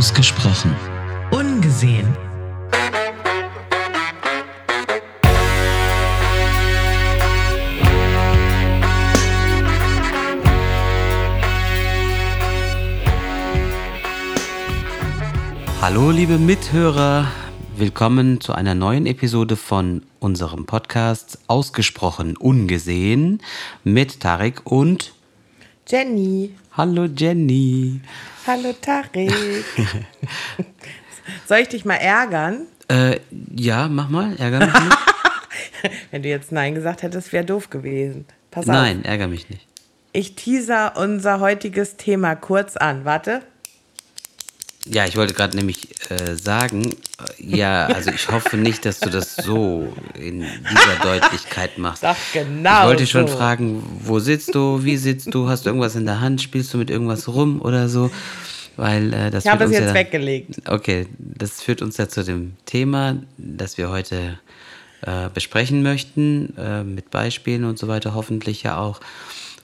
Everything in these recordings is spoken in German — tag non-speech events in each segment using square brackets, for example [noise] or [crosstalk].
Ausgesprochen. Ungesehen. Hallo liebe Mithörer, willkommen zu einer neuen Episode von unserem Podcast Ausgesprochen Ungesehen mit Tarek und Jenny. Hallo Jenny. Hallo Tarek. [laughs] Soll ich dich mal ärgern? Äh, ja, mach mal, ärger mich nicht. [laughs] Wenn du jetzt Nein gesagt hättest, wäre doof gewesen. Pass auf. Nein, ärger mich nicht. Ich teaser unser heutiges Thema kurz an. Warte. Ja, ich wollte gerade nämlich äh, sagen, äh, ja, also ich hoffe nicht, dass du das so in dieser [laughs] Deutlichkeit machst. Sag genau Ich wollte schon so. fragen, wo sitzt du, wie sitzt du, hast du irgendwas in der Hand, spielst du mit irgendwas rum oder so? Weil äh, das Ich habe es jetzt ja, weggelegt. Okay, das führt uns ja zu dem Thema, das wir heute äh, besprechen möchten, äh, mit Beispielen und so weiter, hoffentlich ja auch.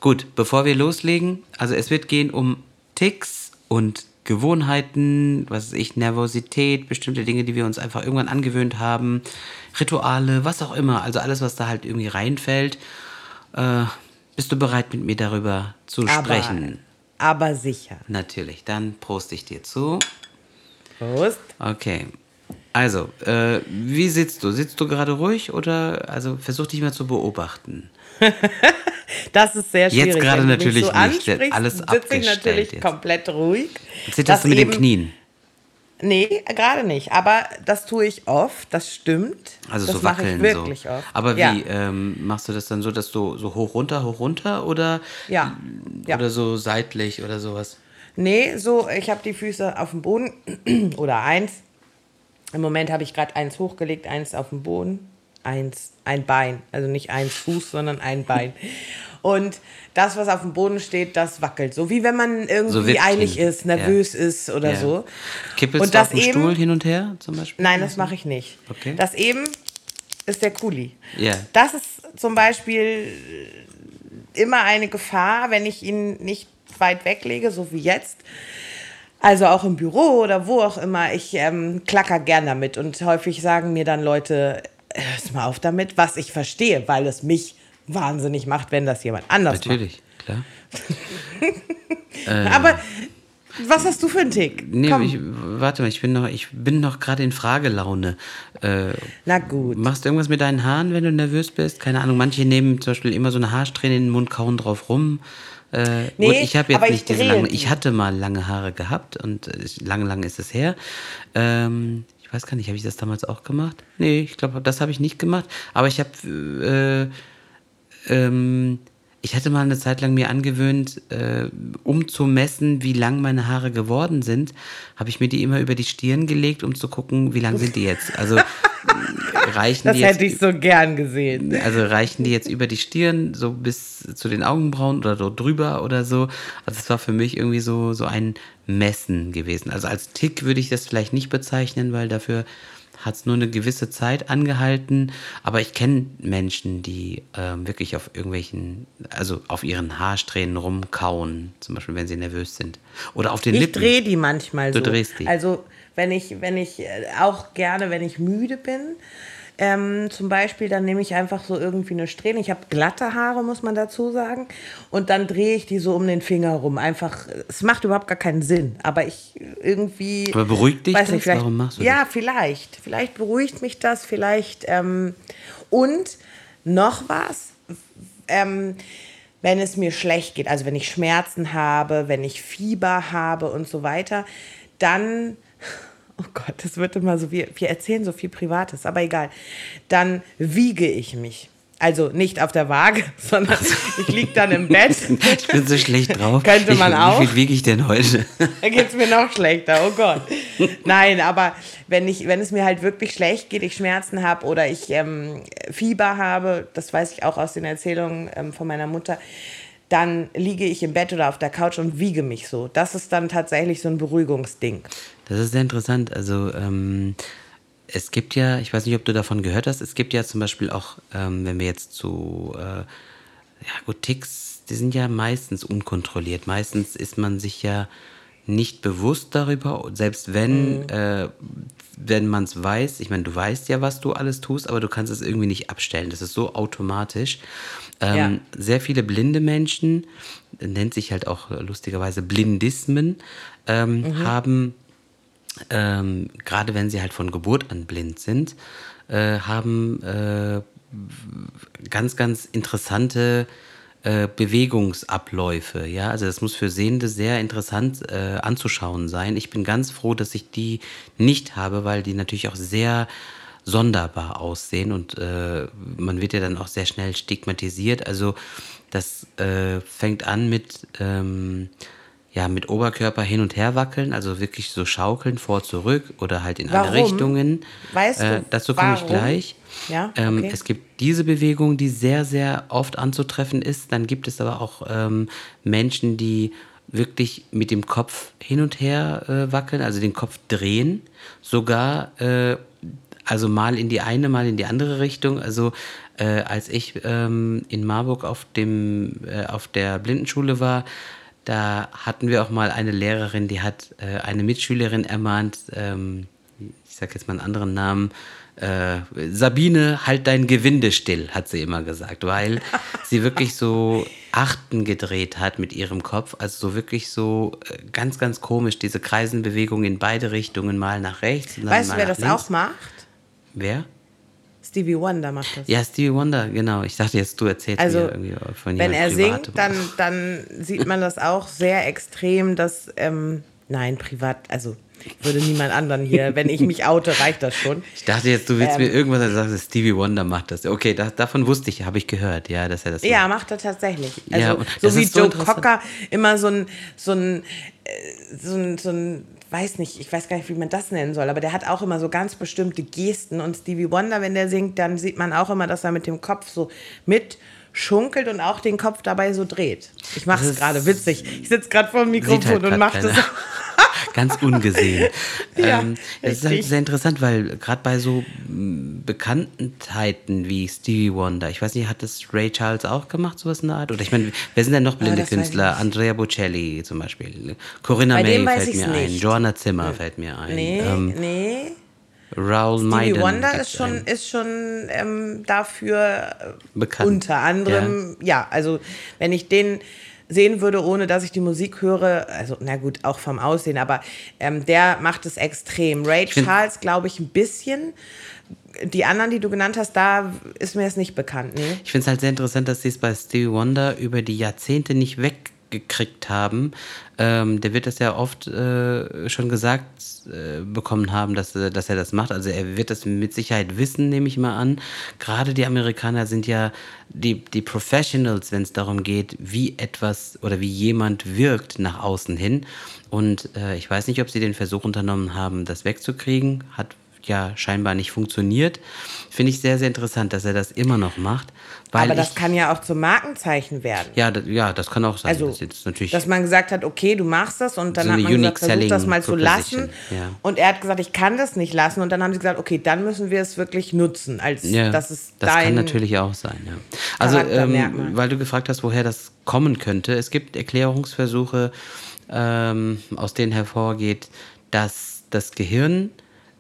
Gut, bevor wir loslegen, also es wird gehen um Ticks und Gewohnheiten, was weiß ich, Nervosität, bestimmte Dinge, die wir uns einfach irgendwann angewöhnt haben, Rituale, was auch immer, also alles, was da halt irgendwie reinfällt. Äh, bist du bereit, mit mir darüber zu sprechen? Aber sicher. Natürlich, dann prost ich dir zu. Prost. Okay. Also, äh, wie sitzt du? Sitzt du gerade ruhig oder also versuch dich mal zu beobachten? [laughs] Das ist sehr Jetzt schwierig. gerade du mich natürlich so nicht, alles sitze ich natürlich jetzt. komplett ruhig. Zitterst Das du mit den Knien? Nee, gerade nicht. Aber das tue ich oft, das stimmt. Also das so wackeln ich wirklich so. oft. Aber wie Ja. ähm, machst du das dann so, dass du so hoch runter, hoch runter oder Ja. ja. oder so seitlich oder sowas? Nee, so, ich habe die Füße auf dem Boden [clears throat] oder eins. Im Moment habe ich gerade eins hochgelegt, eins auf dem Boden, eins, ein Bein. Also nicht eins Fuß, sondern ein Bein. Und das, was auf dem Boden steht, das wackelt. So wie wenn man irgendwie So eilig ist, nervös ist oder Ja. so. Kippelst Und du auf dem Stuhl hin und her zum Beispiel? Nein, das mache ich nicht. Okay. Das eben ist der Kuli. Ja. Das ist zum Beispiel immer eine Gefahr, wenn ich ihn nicht weit weglege, so wie jetzt. Also auch im Büro oder wo auch immer. Ich ähm, klacker gern damit und häufig sagen mir dann Leute, hörst mal auf damit, was ich verstehe, weil es mich wahnsinnig macht, wenn das jemand anders Natürlich, klar. [laughs] macht. Aber was hast du für einen Tick? Nee, ich, warte mal, ich bin noch, ich bin noch gerade in Fragelaune. Äh, Na gut. Machst du irgendwas mit deinen Haaren, wenn du nervös bist? Keine Ahnung, manche nehmen zum Beispiel immer so eine Haarsträhne in den Mund, kauen drauf rum. Äh, Nee, gut, ich habe jetzt aber ich nicht diese drehe lange. die. Ich hatte mal lange Haare gehabt und äh, ich- lange, lange ist es her. Ähm, ich weiß gar nicht, habe ich das damals auch gemacht? Nee, ich glaube, das habe ich nicht gemacht. Aber ich habe äh, ähm, ich hatte mal eine Zeit lang mir angewöhnt, äh, um zu messen, wie lang meine Haare geworden sind, habe ich mir die immer über die Stirn gelegt, um zu gucken, wie lang sind die jetzt. Also [laughs] äh, reichen Das die jetzt hätte ich so gern gesehen. also reichen die jetzt über die Stirn, so bis zu den Augenbrauen oder so drüber oder so. Also es war für mich irgendwie so, so ein Messen gewesen. Also als Tick würde ich das vielleicht nicht bezeichnen, weil dafür hat es nur eine gewisse Zeit angehalten. Aber ich kenne Menschen, die ähm, wirklich auf irgendwelchen, also auf ihren Haarsträhnen rumkauen, zum Beispiel wenn sie nervös sind. Oder auf den Ich Lippen. drehe die manchmal Du so. drehst die. Also wenn ich, wenn ich äh, auch gerne, wenn ich müde bin, ähm, zum Beispiel, dann nehme ich einfach so irgendwie eine Strähne. Ich habe glatte Haare, muss man dazu sagen. Und dann drehe ich die so um den Finger rum. Einfach, es macht überhaupt gar keinen Sinn. Aber ich irgendwie. Aber beruhigt dich weiß das? Nicht, vielleicht, Warum machst du Ja, vielleicht. Vielleicht beruhigt mich das. Vielleicht. Ähm, und noch was. Ähm, wenn es mir schlecht geht, also wenn ich Schmerzen habe, wenn ich Fieber habe und so weiter, dann, oh Gott, das wird immer so, wir, wir erzählen so viel Privates, aber egal, dann wiege ich mich. Also nicht auf der Waage, [laughs] sondern ich liege dann im Bett. [laughs] Ich bin so schlecht drauf. Könnte man ich, auch. Wie viel wiege ich denn heute? [laughs] Da geht es mir noch schlechter, oh Gott. Nein, aber wenn, ich, wenn es mir halt wirklich schlecht geht, ich Schmerzen habe oder ich ähm, Fieber habe, das weiß ich auch aus den Erzählungen ähm, von meiner Mutter, dann liege ich im Bett oder auf der Couch und wiege mich so. Das ist dann tatsächlich so ein Beruhigungsding. Das ist sehr interessant. Also ähm, es gibt ja, ich weiß nicht, ob du davon gehört hast, es gibt ja zum Beispiel auch, ähm, wenn wir jetzt zu, äh, ja gut, Ticks, die sind ja meistens unkontrolliert. Meistens ist man sich ja nicht bewusst darüber, selbst wenn, mhm. äh, wenn man es weiß, ich meine, du weißt ja, was du alles tust, aber du kannst es irgendwie nicht abstellen. Das ist so automatisch. Ähm, ja. Sehr viele blinde Menschen, nennt sich halt auch lustigerweise Blindismen, ähm, mhm. haben, ähm, gerade wenn sie halt von Geburt an blind sind, äh, haben äh, ganz, ganz interessante äh, Bewegungsabläufe. Ja, also das muss für Sehende sehr interessant äh, anzuschauen sein. Ich bin ganz froh, dass ich die nicht habe, weil die natürlich auch sehr sonderbar aussehen und äh, man wird ja dann auch sehr schnell stigmatisiert. Also das äh, fängt an mit ähm, ja, mit Oberkörper hin und her wackeln, also wirklich so schaukeln vor, zurück oder halt in Warum? alle Richtungen. Weißt du, äh, dazu komme ich gleich. Ja? Ähm, okay. Es gibt diese Bewegung, die sehr, sehr oft anzutreffen ist. Dann gibt es aber auch ähm, Menschen, die wirklich mit dem Kopf hin und her äh, wackeln, also den Kopf drehen, sogar äh, also mal in die eine, mal in die andere Richtung. Also äh, als ich ähm, in Marburg auf dem äh, auf der Blindenschule war, da hatten wir auch mal eine Lehrerin, die hat äh, eine Mitschülerin ermahnt, ähm, ich sage jetzt mal einen anderen Namen, äh, Sabine, halt dein Gewinde still, hat sie immer gesagt, weil [laughs] sie wirklich so Achten gedreht hat mit ihrem Kopf, also so wirklich so äh, ganz, ganz komisch, diese Kreisenbewegung in beide Richtungen, mal nach rechts. weißt du, wer das links. auch macht? Wer? Stevie Wonder macht das. Ja, Stevie Wonder, genau. Ich dachte jetzt, du erzählst also, mir irgendwie von Wenn er singt, dann, dann sieht man das auch sehr extrem, dass, ähm, nein, privat, also ich würde niemand anderen hier, [laughs] wenn ich mich oute, reicht das schon. Ich dachte jetzt, du willst ähm, mir irgendwas sagen, Stevie Wonder macht das. Okay, das, davon wusste ich, habe ich gehört, ja, dass er das Ja, macht er tatsächlich. Also, ja, so wie Joe Cocker immer so ein, so ein, äh, so ein, so ein weiß nicht, ich weiß gar nicht, wie man das nennen soll, aber der hat auch immer so ganz bestimmte Gesten und Stevie Wonder, wenn der singt, dann sieht man auch immer, dass er mit dem Kopf so mit schunkelt und auch den Kopf dabei so dreht. Ich mache es gerade witzig. Ich sitze gerade vor dem Mikrofon halt und mache das. [laughs] ganz ungesehen. [laughs] ja, ähm, es ist halt sehr interessant, weil gerade bei so mm, Bekanntheiten wie Stevie Wonder, ich weiß nicht, hat das Ray Charles auch gemacht, sowas in der Art? Oder ich meine, wer sind denn noch blinde oh, Künstler? Andrea Bocelli zum Beispiel. Corinna May fällt mir nicht. ein. Joanna Zimmer fällt mir ein. Nee, ähm, nee. Raoul Stevie Maiden Wonder ist schon, ist schon ähm, dafür bekannt. Unter anderem, ja. ja, also wenn ich den sehen würde, ohne dass ich die Musik höre. Also, na gut, auch vom Aussehen, aber ähm, der macht es extrem. Ray Charles, glaube ich, ein bisschen. Die anderen, die du genannt hast, da ist mir es nicht bekannt. Nee? Ich finde es halt sehr interessant, dass sie es bei Stevie Wonder über die Jahrzehnte nicht weg gekriegt haben. Ähm, der wird das ja oft äh, schon gesagt äh, bekommen haben, dass, dass er das macht. Also er wird das mit Sicherheit wissen, nehme ich mal an. Gerade die Amerikaner sind ja die, die Professionals, wenn es darum geht, wie etwas oder wie jemand wirkt nach außen hin. Und äh, ich weiß nicht, ob sie den Versuch unternommen haben, das wegzukriegen. Hat ja scheinbar nicht funktioniert. Finde ich sehr, sehr interessant, dass er das immer noch macht. Aber das ich, kann ja auch zum Markenzeichen werden. Ja, das, ja, das kann auch sein. Also, das jetzt natürlich dass man gesagt hat, okay, du machst das und dann so hat man gesagt, versuch das mal zu lassen. Ja. Und er hat gesagt, ich kann das nicht lassen. Und dann haben sie gesagt, okay, dann müssen wir es wirklich nutzen. Als, ja, das ist das kann natürlich auch sein. Ja. Also, ähm, weil du gefragt hast, woher das kommen könnte. Es gibt Erklärungsversuche, ähm, aus denen hervorgeht, dass das Gehirn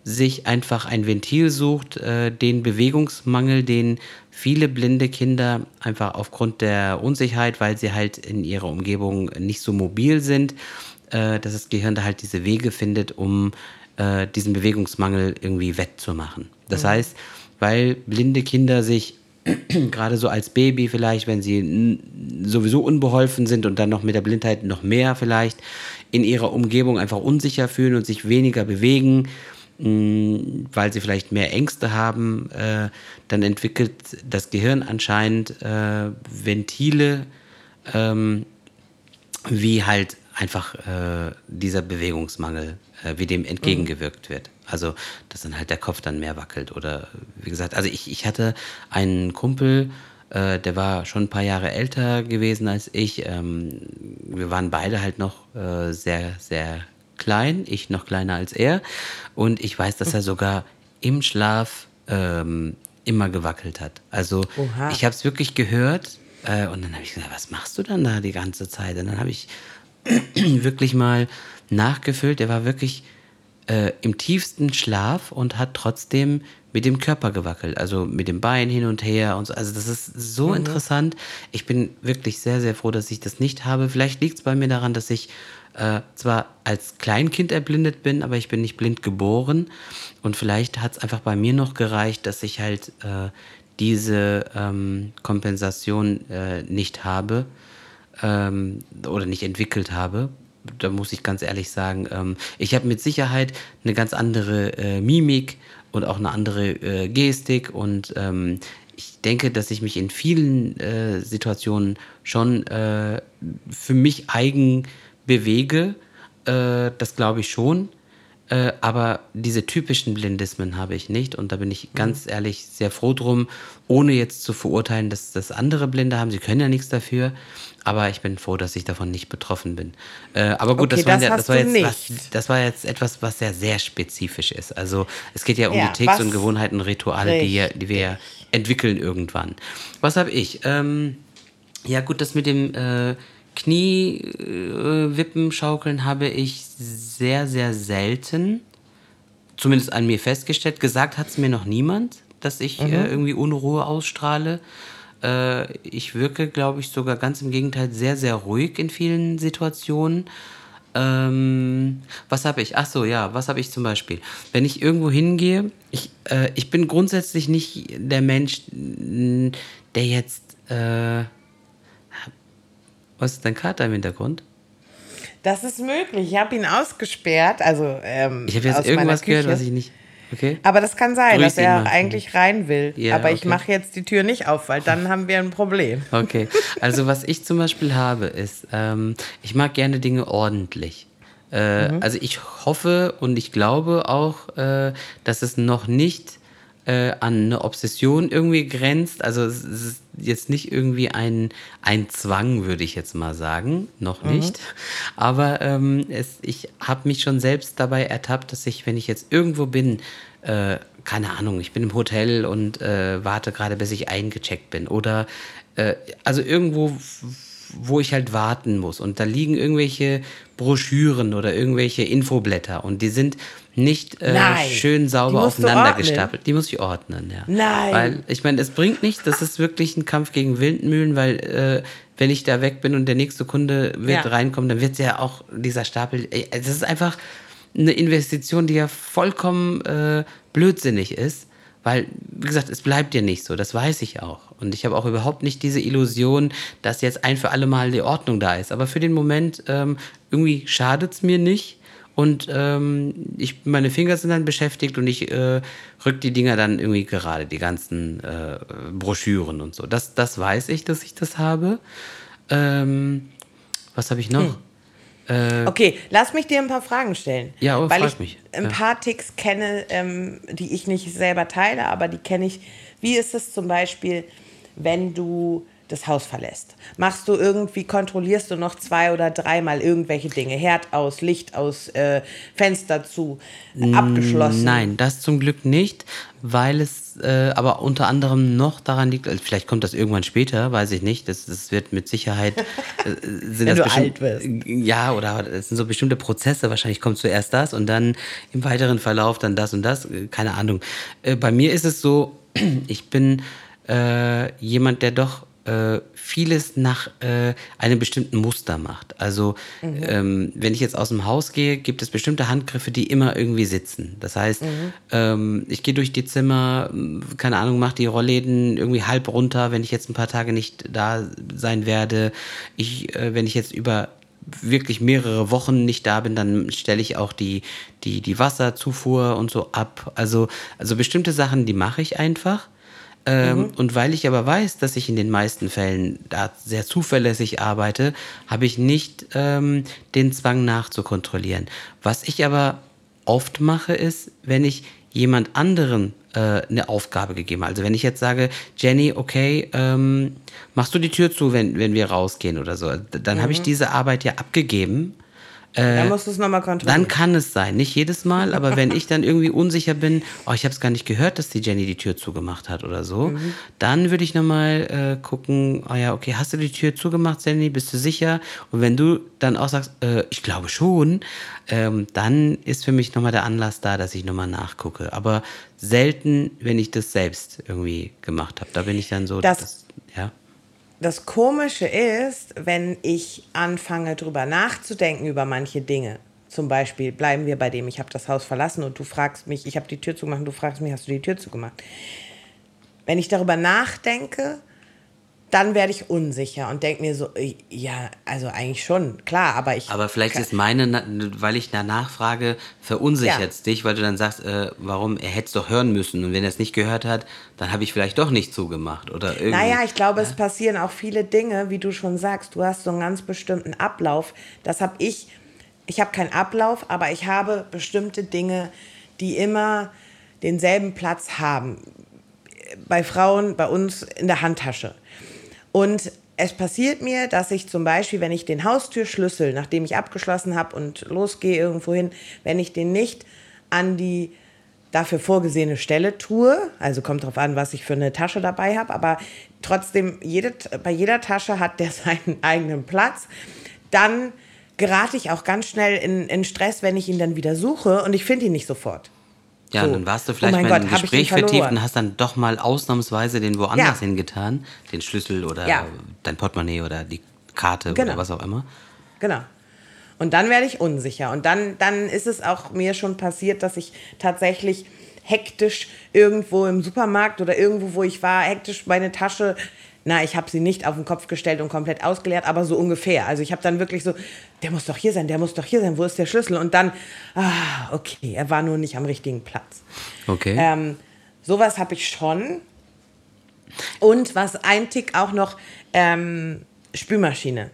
sich einfach ein Ventil sucht, äh, den Bewegungsmangel, den viele blinde Kinder einfach aufgrund der Unsicherheit, weil sie halt in ihrer Umgebung nicht so mobil sind, äh, dass das Gehirn da halt diese Wege findet, um äh, diesen Bewegungsmangel irgendwie wettzumachen. Das mhm. heißt, weil blinde Kinder sich [clears throat] gerade so als Baby vielleicht, wenn sie sowieso unbeholfen sind und dann noch mit der Blindheit noch mehr vielleicht in ihrer Umgebung einfach unsicher fühlen und sich weniger bewegen, weil sie vielleicht mehr Ängste haben, äh, dann entwickelt das Gehirn anscheinend äh, Ventile, ähm, wie halt einfach äh, dieser Bewegungsmangel, äh, wie dem entgegengewirkt wird. Also, dass dann halt der Kopf dann mehr wackelt oder wie gesagt, also ich, ich hatte einen Kumpel, äh, der war schon ein paar Jahre älter gewesen als ich. Ähm, wir waren beide halt noch äh, sehr, sehr klein, ich noch kleiner als er. Und ich weiß, dass er sogar im Schlaf ähm, immer gewackelt hat. Also Oha. ich habe es wirklich gehört äh, und dann habe ich gesagt, was machst du dann da die ganze Zeit? Und dann habe ich [clears throat] wirklich mal nachgefüllt. Der war wirklich äh, im tiefsten Schlaf und hat trotzdem mit dem Körper gewackelt, also mit dem Bein hin und her und so. Also das ist so mhm. interessant. Ich bin wirklich sehr, sehr froh, dass ich das nicht habe. Vielleicht liegt es bei mir daran, dass ich äh, zwar als Kleinkind erblindet bin, aber ich bin nicht blind geboren. Und vielleicht hat es einfach bei mir noch gereicht, dass ich halt äh, diese ähm, Kompensation äh, nicht habe ähm, oder nicht entwickelt habe da muss ich ganz ehrlich sagen, ähm, ich habe mit Sicherheit eine ganz andere äh, Mimik und auch eine andere äh, Gestik und ähm, ich denke, dass ich mich in vielen äh, Situationen schon äh, für mich eigen bewege. Äh, das glaube ich schon. Äh, aber diese typischen Blindismen habe ich nicht. Und da bin ich ganz mhm. ehrlich sehr froh drum, ohne jetzt zu verurteilen, dass das andere Blinde haben. Sie können ja nichts dafür. Aber ich bin froh, dass ich davon nicht betroffen bin. Äh, aber gut, okay, das, war, das, das, war jetzt was, das war jetzt etwas, was sehr, sehr spezifisch ist. Also es geht ja um ja, die Ticks und Gewohnheiten, Rituale, die, die wir entwickeln irgendwann. Was habe ich? Ähm, ja gut, das mit dem äh, Kniewippen, schaukeln habe ich sehr, sehr selten, zumindest an mir festgestellt. Gesagt hat es mir noch niemand, dass ich mhm. äh, irgendwie Unruhe ausstrahle. Äh, ich wirke, glaube ich, sogar ganz im Gegenteil sehr, sehr ruhig in vielen Situationen. Ähm, was habe ich? Ach so, ja, was habe ich zum Beispiel? Wenn ich irgendwo hingehe, ich, äh, ich bin grundsätzlich nicht der Mensch, der jetzt. Was ist dein Kater im Hintergrund? Das ist möglich. Ich habe ihn ausgesperrt. Also, ähm, ich habe jetzt irgendwas gehört, was ich nicht. Okay. Aber das kann sein, Grüß dass er mal. eigentlich rein will. Ja, Aber okay. ich mache jetzt die Tür nicht auf, weil dann haben wir ein Problem. [laughs] Okay. Also was ich zum Beispiel habe, ist, ähm, ich mag gerne Dinge ordentlich. Äh, mhm. Also ich hoffe und ich glaube auch, äh, dass es noch nicht äh, an eine Obsession irgendwie grenzt. Also es ist jetzt nicht irgendwie ein, ein Zwang, würde ich jetzt mal sagen. Noch mhm. nicht. Aber ähm, es, ich habe mich schon selbst dabei ertappt, dass ich, wenn ich jetzt irgendwo bin, äh, keine Ahnung, ich bin im Hotel und äh, warte gerade, bis ich eingecheckt bin. Oder äh, also irgendwo, wo ich halt warten muss. Und da liegen irgendwelche Broschüren oder irgendwelche Infoblätter und die sind nicht äh, schön sauber aufeinander gestapelt. Die muss ich ordnen, ja. Nein. Weil ich meine, es bringt nichts, das ist wirklich ein Kampf gegen Windmühlen, weil äh, wenn ich da weg bin und der nächste Kunde wird ja. reinkommen, dann wird ja auch dieser Stapel. Das ist einfach eine Investition, die ja vollkommen äh, blödsinnig ist. Weil, wie gesagt, es bleibt ja nicht so, das weiß ich auch. Und ich habe auch überhaupt nicht diese Illusion, dass jetzt ein für alle Mal die Ordnung da ist. Aber für den Moment, ähm, irgendwie schadet es mir nicht. Und ähm, ich, meine Finger sind dann beschäftigt und ich äh, rück die Dinger dann irgendwie gerade, die ganzen äh, Broschüren und so. Das, das weiß ich, dass ich das habe. Ähm, was habe ich noch? Hm. Äh, okay, lass mich dir ein paar Fragen stellen. Ja, oh, weil ich mich. ein ja. paar Ticks kenne, ähm, die ich nicht selber teile, aber die kenne ich. Wie ist es zum Beispiel, wenn du das Haus verlässt? Machst du irgendwie, kontrollierst du noch zwei oder dreimal irgendwelche Dinge? Herd aus, Licht aus, äh, Fenster zu, äh, abgeschlossen? Nein, das zum Glück nicht, weil es äh, aber unter anderem noch daran liegt, also vielleicht kommt das irgendwann später, weiß ich nicht, das, das wird mit Sicherheit, äh, sind [laughs] Wenn das du alt wirst. Ja, oder es sind so bestimmte Prozesse, wahrscheinlich kommt zuerst das und dann im weiteren Verlauf dann das und das, äh, keine Ahnung. Äh, bei mir ist es so, [clears throat] ich bin äh, jemand, der doch äh, vieles nach äh, einem bestimmten Muster macht. Also mhm. ähm, wenn ich jetzt aus dem Haus gehe, gibt es bestimmte Handgriffe, die immer irgendwie sitzen. Das heißt, mhm. ähm, ich gehe durch die Zimmer, keine Ahnung, mache die Rollläden irgendwie halb runter, wenn ich jetzt ein paar Tage nicht da sein werde. Ich, äh, wenn ich jetzt über wirklich mehrere Wochen nicht da bin, dann stelle ich auch die, die, die Wasserzufuhr und so ab. Also, also bestimmte Sachen, die mache ich einfach. Ähm, mhm. Und weil ich aber weiß, dass ich in den meisten Fällen da sehr zuverlässig arbeite, habe ich nicht ähm, den Zwang nachzukontrollieren. Was ich aber oft mache, ist, wenn ich jemand anderen äh, eine Aufgabe gegeben habe. Also wenn ich jetzt sage, Jenny, okay, ähm, machst du die Tür zu, wenn, wenn wir rausgehen oder so, dann mhm. habe ich mhm. diese Arbeit ja abgegeben Äh, dann musst du es nochmal kontrollieren. Dann kann es sein, nicht jedes Mal, aber wenn ich dann irgendwie unsicher bin, oh, ich habe es gar nicht gehört, dass die Jenny die Tür zugemacht hat oder so, mhm. dann würde ich nochmal äh, gucken, oh ja, okay, hast du die Tür zugemacht, Jenny, bist du sicher? Und wenn du dann auch sagst, äh, ich glaube schon, ähm, dann ist für mich nochmal der Anlass da, dass ich nochmal nachgucke. Aber selten, wenn ich das selbst irgendwie gemacht habe. Da bin ich dann so, das, das ja das Komische ist, wenn ich anfange, drüber nachzudenken über manche Dinge. Zum Beispiel bleiben wir bei dem, ich habe das Haus verlassen und du fragst mich, ich habe die Tür zugemacht und du fragst mich, hast du die Tür zugemacht? Wenn ich darüber nachdenke, dann werde ich unsicher und denke mir so, äh, ja, also eigentlich schon, klar, aber ich. Aber vielleicht ist meine, weil ich danach frage, verunsichert es ja. dich, weil du dann sagst, äh, warum, er hätte es doch hören müssen und wenn er es nicht gehört hat, dann habe ich vielleicht doch nicht zugemacht oder irgendwie. Naja, ich glaube, ja? es passieren auch viele Dinge, wie du schon sagst, du hast so einen ganz bestimmten Ablauf. Das habe ich, ich habe keinen Ablauf, aber ich habe bestimmte Dinge, die immer denselben Platz haben. Bei Frauen, bei uns in der Handtasche und es passiert mir, dass ich zum Beispiel, wenn ich den Haustürschlüssel, nachdem ich abgeschlossen habe und losgehe irgendwo hin, wenn ich den nicht an die dafür vorgesehene Stelle tue, also kommt darauf an, was ich für eine Tasche dabei habe, aber trotzdem, jede, bei jeder Tasche hat der [laughs] seinen eigenen Platz, dann gerate ich auch ganz schnell in, in Stress, wenn ich ihn dann wieder suche und ich finde ihn nicht sofort. Ja, so. dann warst du vielleicht oh mal Gott, im Gespräch vertieft und hast dann doch mal ausnahmsweise den woanders ja. hingetan, den Schlüssel oder ja. dein Portemonnaie oder die Karte genau. oder was auch immer. Genau. Und dann werde ich unsicher. Und dann, dann ist es auch mir schon passiert, dass ich tatsächlich hektisch irgendwo im Supermarkt oder irgendwo, wo ich war, hektisch meine Tasche na, ich habe sie nicht auf den Kopf gestellt und komplett ausgeleert, aber so ungefähr. Also ich habe dann wirklich so, der muss doch hier sein, der muss doch hier sein, wo ist der Schlüssel? Und dann, ah, okay, er war nur nicht am richtigen Platz. Okay. Ähm, sowas habe ich schon. Und was ein Tick auch noch, ähm, Spülmaschine.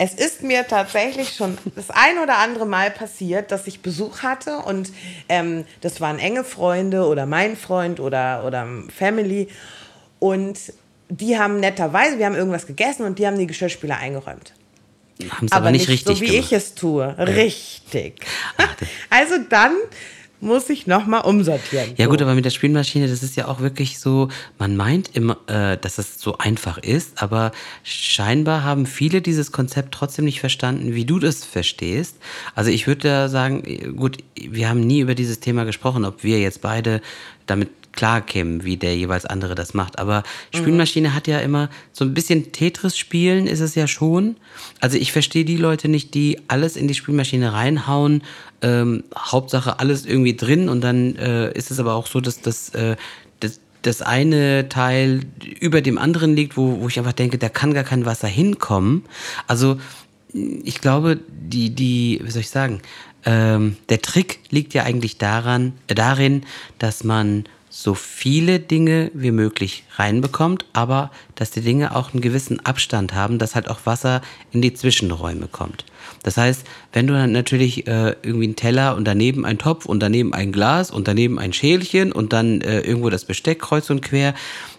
Es ist mir tatsächlich schon das ein oder andere Mal passiert, dass ich Besuch hatte und ähm, das waren enge Freunde oder mein Freund oder, oder Family. Und die haben netterweise, wir haben irgendwas gegessen und die haben die Geschirrspüler eingeräumt. Haben aber, aber nicht, nicht so, wie gemacht. ich es tue. Richtig. also dann muss ich nochmal umsortieren. Ja so. gut, aber mit der Spülmaschine, das ist ja auch wirklich so, man meint immer, äh, dass es so einfach ist, aber scheinbar haben viele dieses Konzept trotzdem nicht verstanden, wie du das verstehst. Also ich würde da sagen, gut, wir haben nie über dieses Thema gesprochen, ob wir jetzt beide damit klar kämen, wie der jeweils andere das macht. Aber Spielmaschine mhm. hat ja immer so ein bisschen Tetris spielen, ist es ja schon. Also ich verstehe die Leute nicht, die alles in die Spielmaschine reinhauen, ähm, Hauptsache alles irgendwie drin und dann äh, ist es aber auch so, dass das, äh, das das eine Teil über dem anderen liegt, wo, wo ich einfach denke, da kann gar kein Wasser hinkommen. Also ich glaube, die, die, wie soll ich sagen, ähm, der Trick liegt ja eigentlich daran, äh, darin, dass man so viele Dinge wie möglich reinbekommt, aber dass die Dinge auch einen gewissen Abstand haben, dass halt auch Wasser in die Zwischenräume kommt. Das heißt, wenn du dann natürlich äh, irgendwie einen Teller und daneben ein Topf und daneben ein Glas und daneben ein Schälchen und dann äh, irgendwo das Besteck kreuz und quer,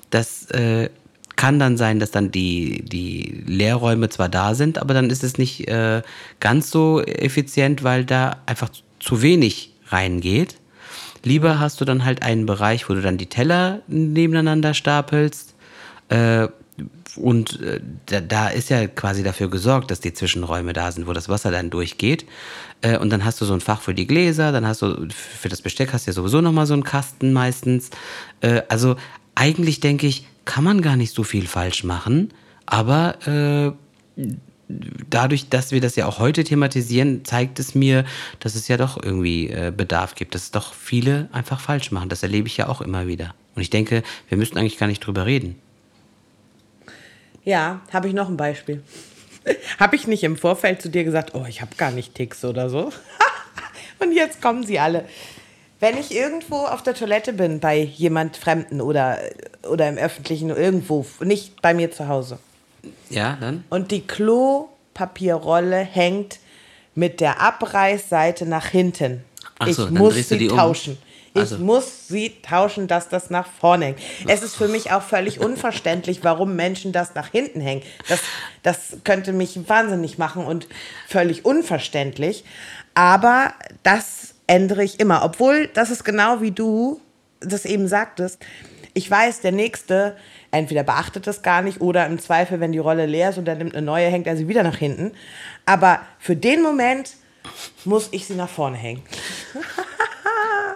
das äh, kann dann sein, dass dann die, die Leerräume zwar da sind, aber dann ist es nicht äh, ganz so effizient, weil da einfach zu wenig reingeht. Lieber hast du dann halt einen Bereich, wo du dann die Teller nebeneinander stapelst. Äh, und äh, da, da, ist ja quasi dafür gesorgt, dass die Zwischenräume da sind, wo das Wasser dann durchgeht. Äh, und dann hast du so ein Fach für die Gläser, dann hast du für das Besteck hast du ja sowieso nochmal so einen Kasten meistens. Äh, also eigentlich denke ich, kann man gar nicht so viel falsch machen. Aber äh, dadurch, dass wir das ja auch heute thematisieren, zeigt es mir, dass es ja doch irgendwie äh, Bedarf gibt, dass es doch viele einfach falsch machen. Das erlebe ich ja auch immer wieder. Und ich denke, wir müssten eigentlich gar nicht drüber reden. Ja, habe ich noch ein Beispiel. [laughs] habe ich nicht im Vorfeld zu dir gesagt, oh, ich habe gar nicht Ticks oder so? [laughs] Und jetzt kommen sie alle. Wenn ich irgendwo auf der Toilette bin, bei jemand Fremden oder, oder im Öffentlichen, irgendwo, nicht bei mir zu Hause, ja, dann? Und die Klopapierrolle hängt mit der Abreißseite nach hinten. Ach ich so, muss sie tauschen. Um. Also- ich muss sie tauschen, dass das nach vorne hängt. Es ist für mich auch völlig [laughs] unverständlich, warum Menschen das nach hinten hängen. Das, das könnte mich wahnsinnig machen und völlig unverständlich. Aber das ändere ich immer. Obwohl, das ist genau wie du das eben sagtest. Ich weiß, der Nächste entweder beachtet das gar nicht oder im Zweifel, wenn die Rolle leer ist und er nimmt eine neue, hängt er sie wieder nach hinten. Aber für den Moment muss ich sie nach vorne hängen.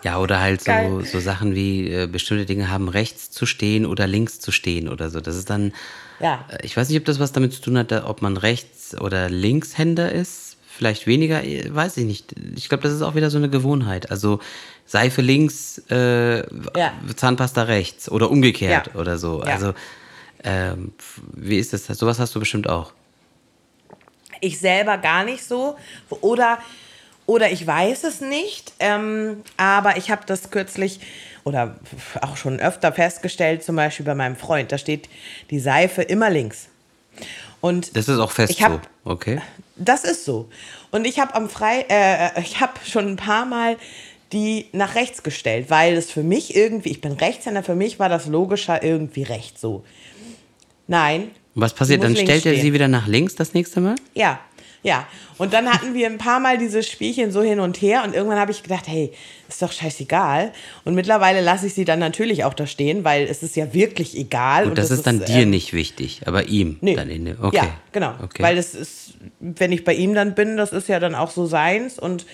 Ja, oder halt so, Geil. so Sachen wie äh, bestimmte Dinge haben rechts zu stehen oder links zu stehen oder so. Das ist dann, Ja. äh, ich weiß nicht, ob das was damit zu tun hat, ob man Rechts- oder Linkshänder ist. Vielleicht weniger, äh, weiß ich nicht. Ich glaube, das ist auch wieder so eine Gewohnheit. Also Seife links, äh, Ja. Zahnpasta rechts oder umgekehrt Ja. oder so. Ja. Also, ähm, wie ist das? Sowas hast du bestimmt auch. Ich selber gar nicht so. Oder, oder ich weiß es nicht. Ähm, aber ich habe das kürzlich oder auch schon öfter festgestellt, zum Beispiel bei meinem Freund. Da steht die Seife immer links. Und Das ist auch fest hab- so. Okay. Das ist so. Und ich habe am Frei, äh, ich habe schon ein paar Mal die nach rechts gestellt, weil es für mich irgendwie, ich bin Rechtshänder, für mich war das logischer irgendwie rechts so. Nein. Was passiert? sie Dann stellt er stehen. sie wieder nach links das nächste Mal? Ja, ja. Und dann hatten wir ein paar Mal dieses Spielchen so hin und her und irgendwann habe ich gedacht, hey, ist doch scheißegal. Und mittlerweile lasse ich sie dann natürlich auch da stehen, weil es ist ja wirklich egal. Und das, ist dann dir ähm, nicht wichtig, aber ihm Nee. dann in Okay. Ja, genau. Okay. Weil es ist, wenn ich bei ihm dann bin, das ist ja dann auch so seins. Und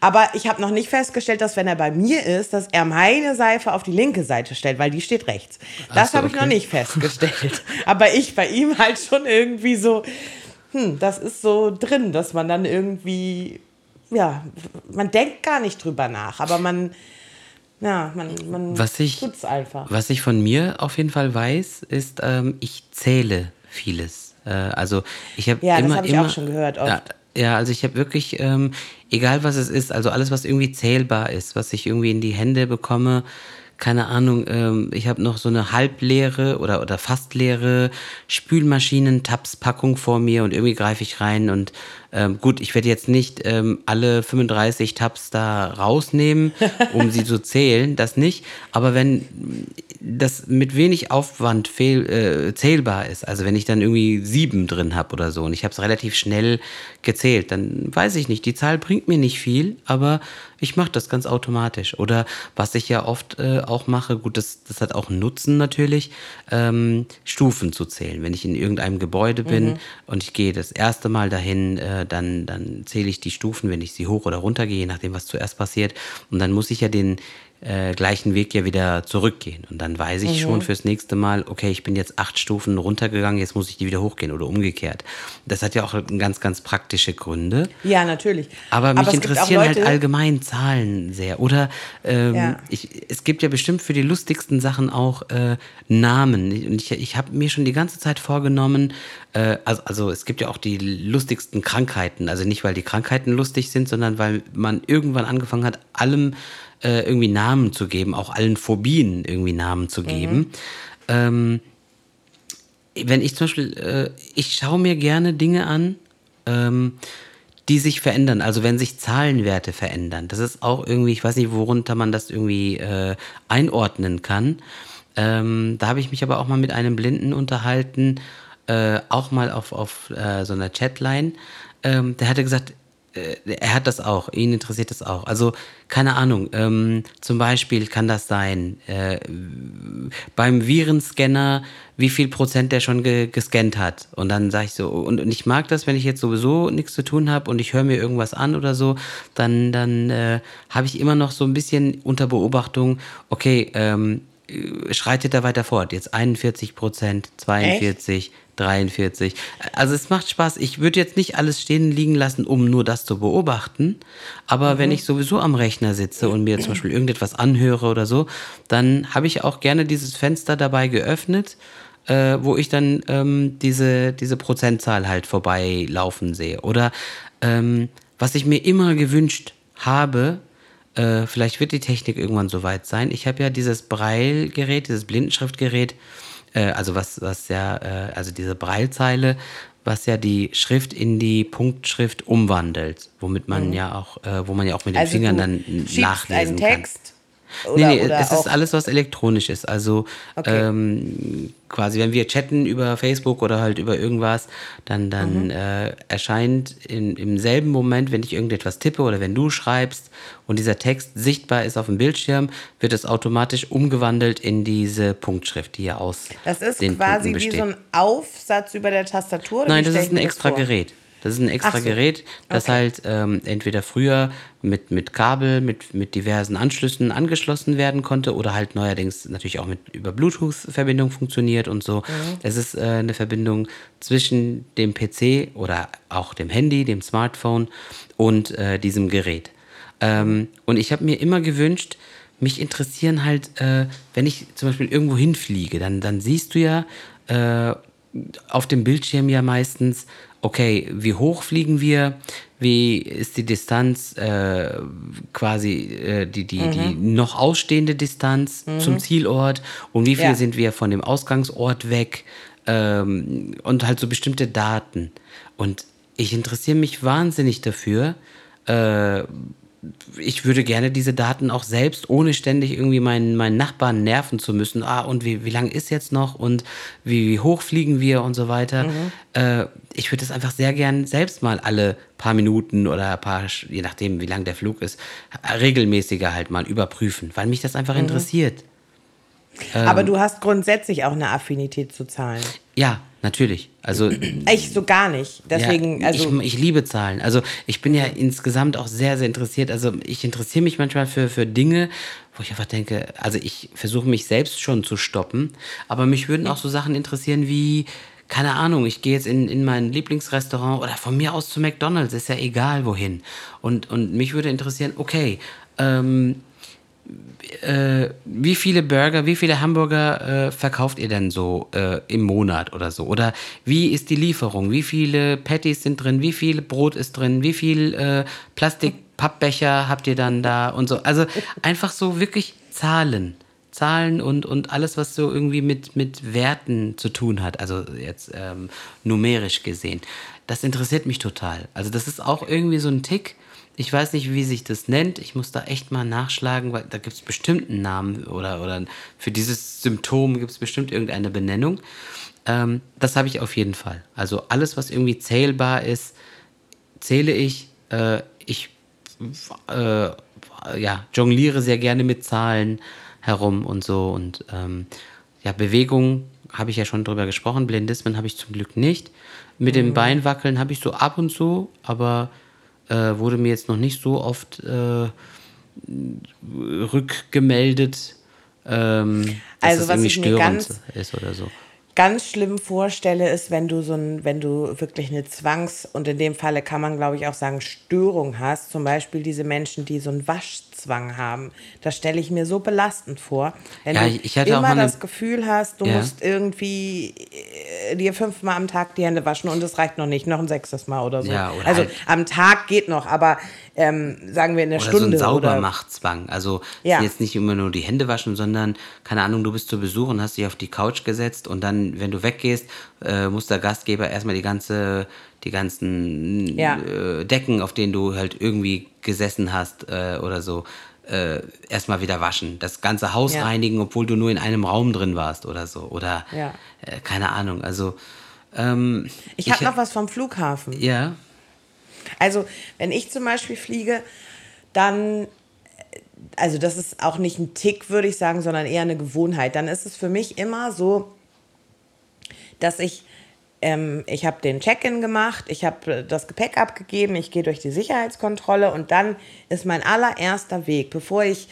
aber ich habe noch nicht festgestellt, dass wenn er bei mir ist, dass er meine Seife auf die linke Seite stellt, weil die steht rechts. Das so, habe ich noch nicht festgestellt. [laughs] aber ich bei ihm halt schon irgendwie so, hm, das ist so drin, dass man dann irgendwie, ja, man denkt gar nicht drüber nach, aber man, ja, man, man Was ich- tut's einfach. Was ich von mir auf jeden Fall weiß, ist, ähm, ich zähle vieles. Äh, also ich habe Ja, das immer, hab ich immer, auch schon gehört oft. Ja, ja, also ich habe wirklich, ähm, egal was es ist, also alles, was irgendwie zählbar ist, was ich irgendwie in die Hände bekomme, keine Ahnung, ähm, ich habe noch so eine halbleere oder, oder fast leere Spülmaschinen-Tabs-Packung vor mir und irgendwie greife ich rein und ähm, gut, ich werde jetzt nicht ähm, alle 35 Tabs da rausnehmen, um sie zu [laughs] zählen, das nicht, aber wenn das mit wenig Aufwand fehl, äh, zählbar ist, also wenn ich dann irgendwie sieben drin habe oder so und ich habe es relativ schnell gezählt, dann weiß ich nicht, die Zahl bringt mir nicht viel, aber ich mache das ganz automatisch. Oder was ich ja oft äh, auch mache, gut, das, das hat auch einen Nutzen natürlich, ähm, Stufen zu zählen. Wenn ich in irgendeinem Gebäude bin und ich gehe das erste Mal dahin, äh, dann, dann zähle ich die Stufen, wenn ich sie hoch oder runter gehe, je nachdem, was zuerst passiert. Und dann muss ich ja den äh, gleichen Weg ja wieder zurückgehen. Und dann weiß ich schon fürs nächste Mal, okay, ich bin jetzt acht Stufen runtergegangen, jetzt muss ich die wieder hochgehen oder umgekehrt. Das hat ja auch ganz, ganz praktische Gründe. Ja, natürlich. Aber mich auch interessieren halt allgemein Zahlen sehr. Oder ähm, Ja. ich, es gibt ja bestimmt für die lustigsten Sachen auch äh, Namen. Und ich, ich habe mir schon die ganze Zeit vorgenommen, äh, also, also es gibt ja auch die lustigsten Krankheiten. Also nicht, weil die Krankheiten lustig sind, sondern weil man irgendwann angefangen hat, allem äh, irgendwie Namen zu geben, auch allen Phobien irgendwie Namen zu geben. Ähm, wenn ich zum Beispiel, äh, ich schaue mir gerne Dinge an, ähm, die sich verändern. Also wenn sich Zahlenwerte verändern. Das ist auch irgendwie, ich weiß nicht, worunter man das irgendwie äh, einordnen kann. Ähm, da habe ich mich aber auch mal mit einem Blinden unterhalten, äh, auch mal auf, auf äh, so einer Chatline. Ähm, der hatte gesagt, er hat das auch, ihn interessiert das auch. Also, keine Ahnung, ähm, zum Beispiel kann das sein, äh, beim Virenscanner, wie viel Prozent der schon ge gescannt hat. Und dann sage ich so, und, und ich mag das, wenn ich jetzt sowieso nichts zu tun habe und ich höre mir irgendwas an oder so, dann, dann äh, habe ich immer noch so ein bisschen unter Beobachtung, okay, ähm, äh, schreitet er weiter fort. Jetzt 41 Prozent, 42, 43. Also es macht Spaß. Ich würde jetzt nicht alles stehen liegen lassen, um nur das zu beobachten. Aber wenn ich sowieso am Rechner sitze und mir zum Beispiel irgendetwas anhöre oder so, dann habe ich auch gerne dieses Fenster dabei geöffnet, äh, wo ich dann ähm, diese, diese Prozentzahl halt vorbeilaufen sehe. Oder ähm, was ich mir immer gewünscht habe, äh, vielleicht wird die Technik irgendwann soweit sein. Ich habe ja dieses Braille-Gerät, dieses Blindenschriftgerät, äh, also was, was ja, äh, also diese Braillezeile, was ja die Schrift in die Punktschrift umwandelt, womit man ja auch, äh, wo man ja auch mit den Also Fingern dann nachlesen einen Text Oder, nee, nee, oder es ist alles, was elektronisch ist. Also Okay. ähm, quasi, wenn wir chatten über Facebook oder halt über irgendwas, dann, dann Mhm. äh, erscheint in, im selben Moment, wenn ich irgendetwas tippe oder wenn du schreibst und dieser Text sichtbar ist auf dem Bildschirm, wird es automatisch umgewandelt in diese Punktschrift, die ja aus das ist den quasi wie so ein Aufsatz über der Tastatur. Nein, das ist ein extra? Gerät. Das ist ein extra so. Gerät, das Okay. halt ähm, entweder früher mit, mit Kabel, mit, mit diversen Anschlüssen angeschlossen werden konnte oder halt neuerdings natürlich auch mit über Bluetooth-Verbindung funktioniert und so. Mhm. Es ist äh, eine Verbindung zwischen dem PC oder auch dem Handy, dem Smartphone und äh, diesem Gerät. Ähm, und ich habe mir immer gewünscht, mich interessieren halt, äh, wenn ich zum Beispiel irgendwo hinfliege, dann, dann siehst du ja äh, auf dem Bildschirm ja meistens, okay, wie hoch fliegen wir, wie ist die Distanz, äh, quasi äh, die, die, die noch ausstehende Distanz zum Zielort? Und wie viel Ja. sind wir von dem Ausgangsort weg? Ähm, und halt so bestimmte Daten. Und ich interessiere mich wahnsinnig dafür, äh, ich würde gerne diese Daten auch selbst, ohne ständig irgendwie meinen, meinen Nachbarn nerven zu müssen. Ah, und wie, wie lang ist jetzt noch und wie, wie hoch fliegen wir und so weiter. Äh, ich würde das einfach sehr gern selbst mal alle paar Minuten oder ein paar, je nachdem, wie lang der Flug ist, regelmäßiger halt mal überprüfen, weil mich das einfach interessiert. Aber du hast grundsätzlich auch eine Affinität zu Zahlen. Ja, natürlich. Also [clears throat] Ich so gar nicht. Deswegen, ja, also. ich, ich liebe Zahlen. Also ich bin ja insgesamt auch sehr, sehr interessiert. Also ich interessiere mich manchmal für, für Dinge, wo ich einfach denke, also ich versuche mich selbst schon zu stoppen, aber mich würden auch so Sachen interessieren wie, keine Ahnung, ich gehe jetzt in, in mein Lieblingsrestaurant oder von mir aus zu McDonalds, ist ja egal wohin. Und, und mich würde interessieren, okay, ähm, äh, wie viele Burger, wie viele Hamburger äh, verkauft ihr denn so äh, im Monat oder so? Oder wie ist die Lieferung? Wie viele Patties sind drin? Wie viel Brot ist drin? Wie viel äh, Plastik-Pappbecher habt ihr dann da und so? Also einfach so wirklich Zahlen. Zahlen und, und alles, was so irgendwie mit, mit Werten zu tun hat, also jetzt ähm, numerisch gesehen. Das interessiert mich total. Also das ist auch irgendwie so ein Tick. Ich weiß nicht, wie sich das nennt. Ich muss da echt mal nachschlagen, weil da gibt es bestimmt einen Namen oder, oder für dieses Symptom gibt es bestimmt irgendeine Benennung. Ähm, das habe ich auf jeden Fall. Also alles, was irgendwie zählbar ist, zähle ich. Äh, ich äh, ja, jongliere sehr gerne mit Zahlen herum und so. Und ähm, ja, Bewegung habe ich ja schon drüber gesprochen. Blindismen habe ich zum Glück nicht. Mit dem Beinwackeln habe ich so ab und zu, aber äh, wurde mir jetzt noch nicht so oft äh, rückgemeldet, ähm, Also, was ich mir ganz- ist oder so. ganz schlimm vorstelle, ist, wenn du so ein, wenn du wirklich eine Zwangs- und in dem Falle kann man, glaube ich, auch sagen, Störung hast. Zum Beispiel diese Menschen, die so einen Waschzwang haben. Das stelle ich mir so belastend vor. Wenn Ja, du ich- ich immer eine- das Gefühl hast, du Ja. musst irgendwie dir fünfmal am Tag die Hände waschen und es reicht noch nicht, noch ein sechstes Mal oder so. Ja, oder also halt- am Tag geht noch, aber ähm, sagen wir in der Oder so Stunde. ein oder, Saubermachtzwang. Also Ja. jetzt nicht immer nur die Hände waschen, sondern, keine Ahnung, du bist zu Besuch und hast dich auf die Couch gesetzt und dann, wenn du weggehst, äh, muss der Gastgeber erstmal die ganze, die ganzen Ja. äh, Decken, auf denen du halt irgendwie gesessen hast äh, oder so, äh, erstmal wieder waschen. Das ganze Haus Ja. reinigen, obwohl du nur in einem Raum drin warst oder so. Oder Ja. äh, keine Ahnung. Also ähm, ich habe noch was vom Flughafen. Ja, Also, wenn ich zum Beispiel fliege, dann, also das ist auch nicht ein Tick, würde ich sagen, sondern eher eine Gewohnheit. Dann ist es für mich immer so, dass ich, ähm, ich habe den Check-in gemacht, ich habe das Gepäck abgegeben, ich gehe durch die Sicherheitskontrolle und dann ist mein allererster Weg, bevor ich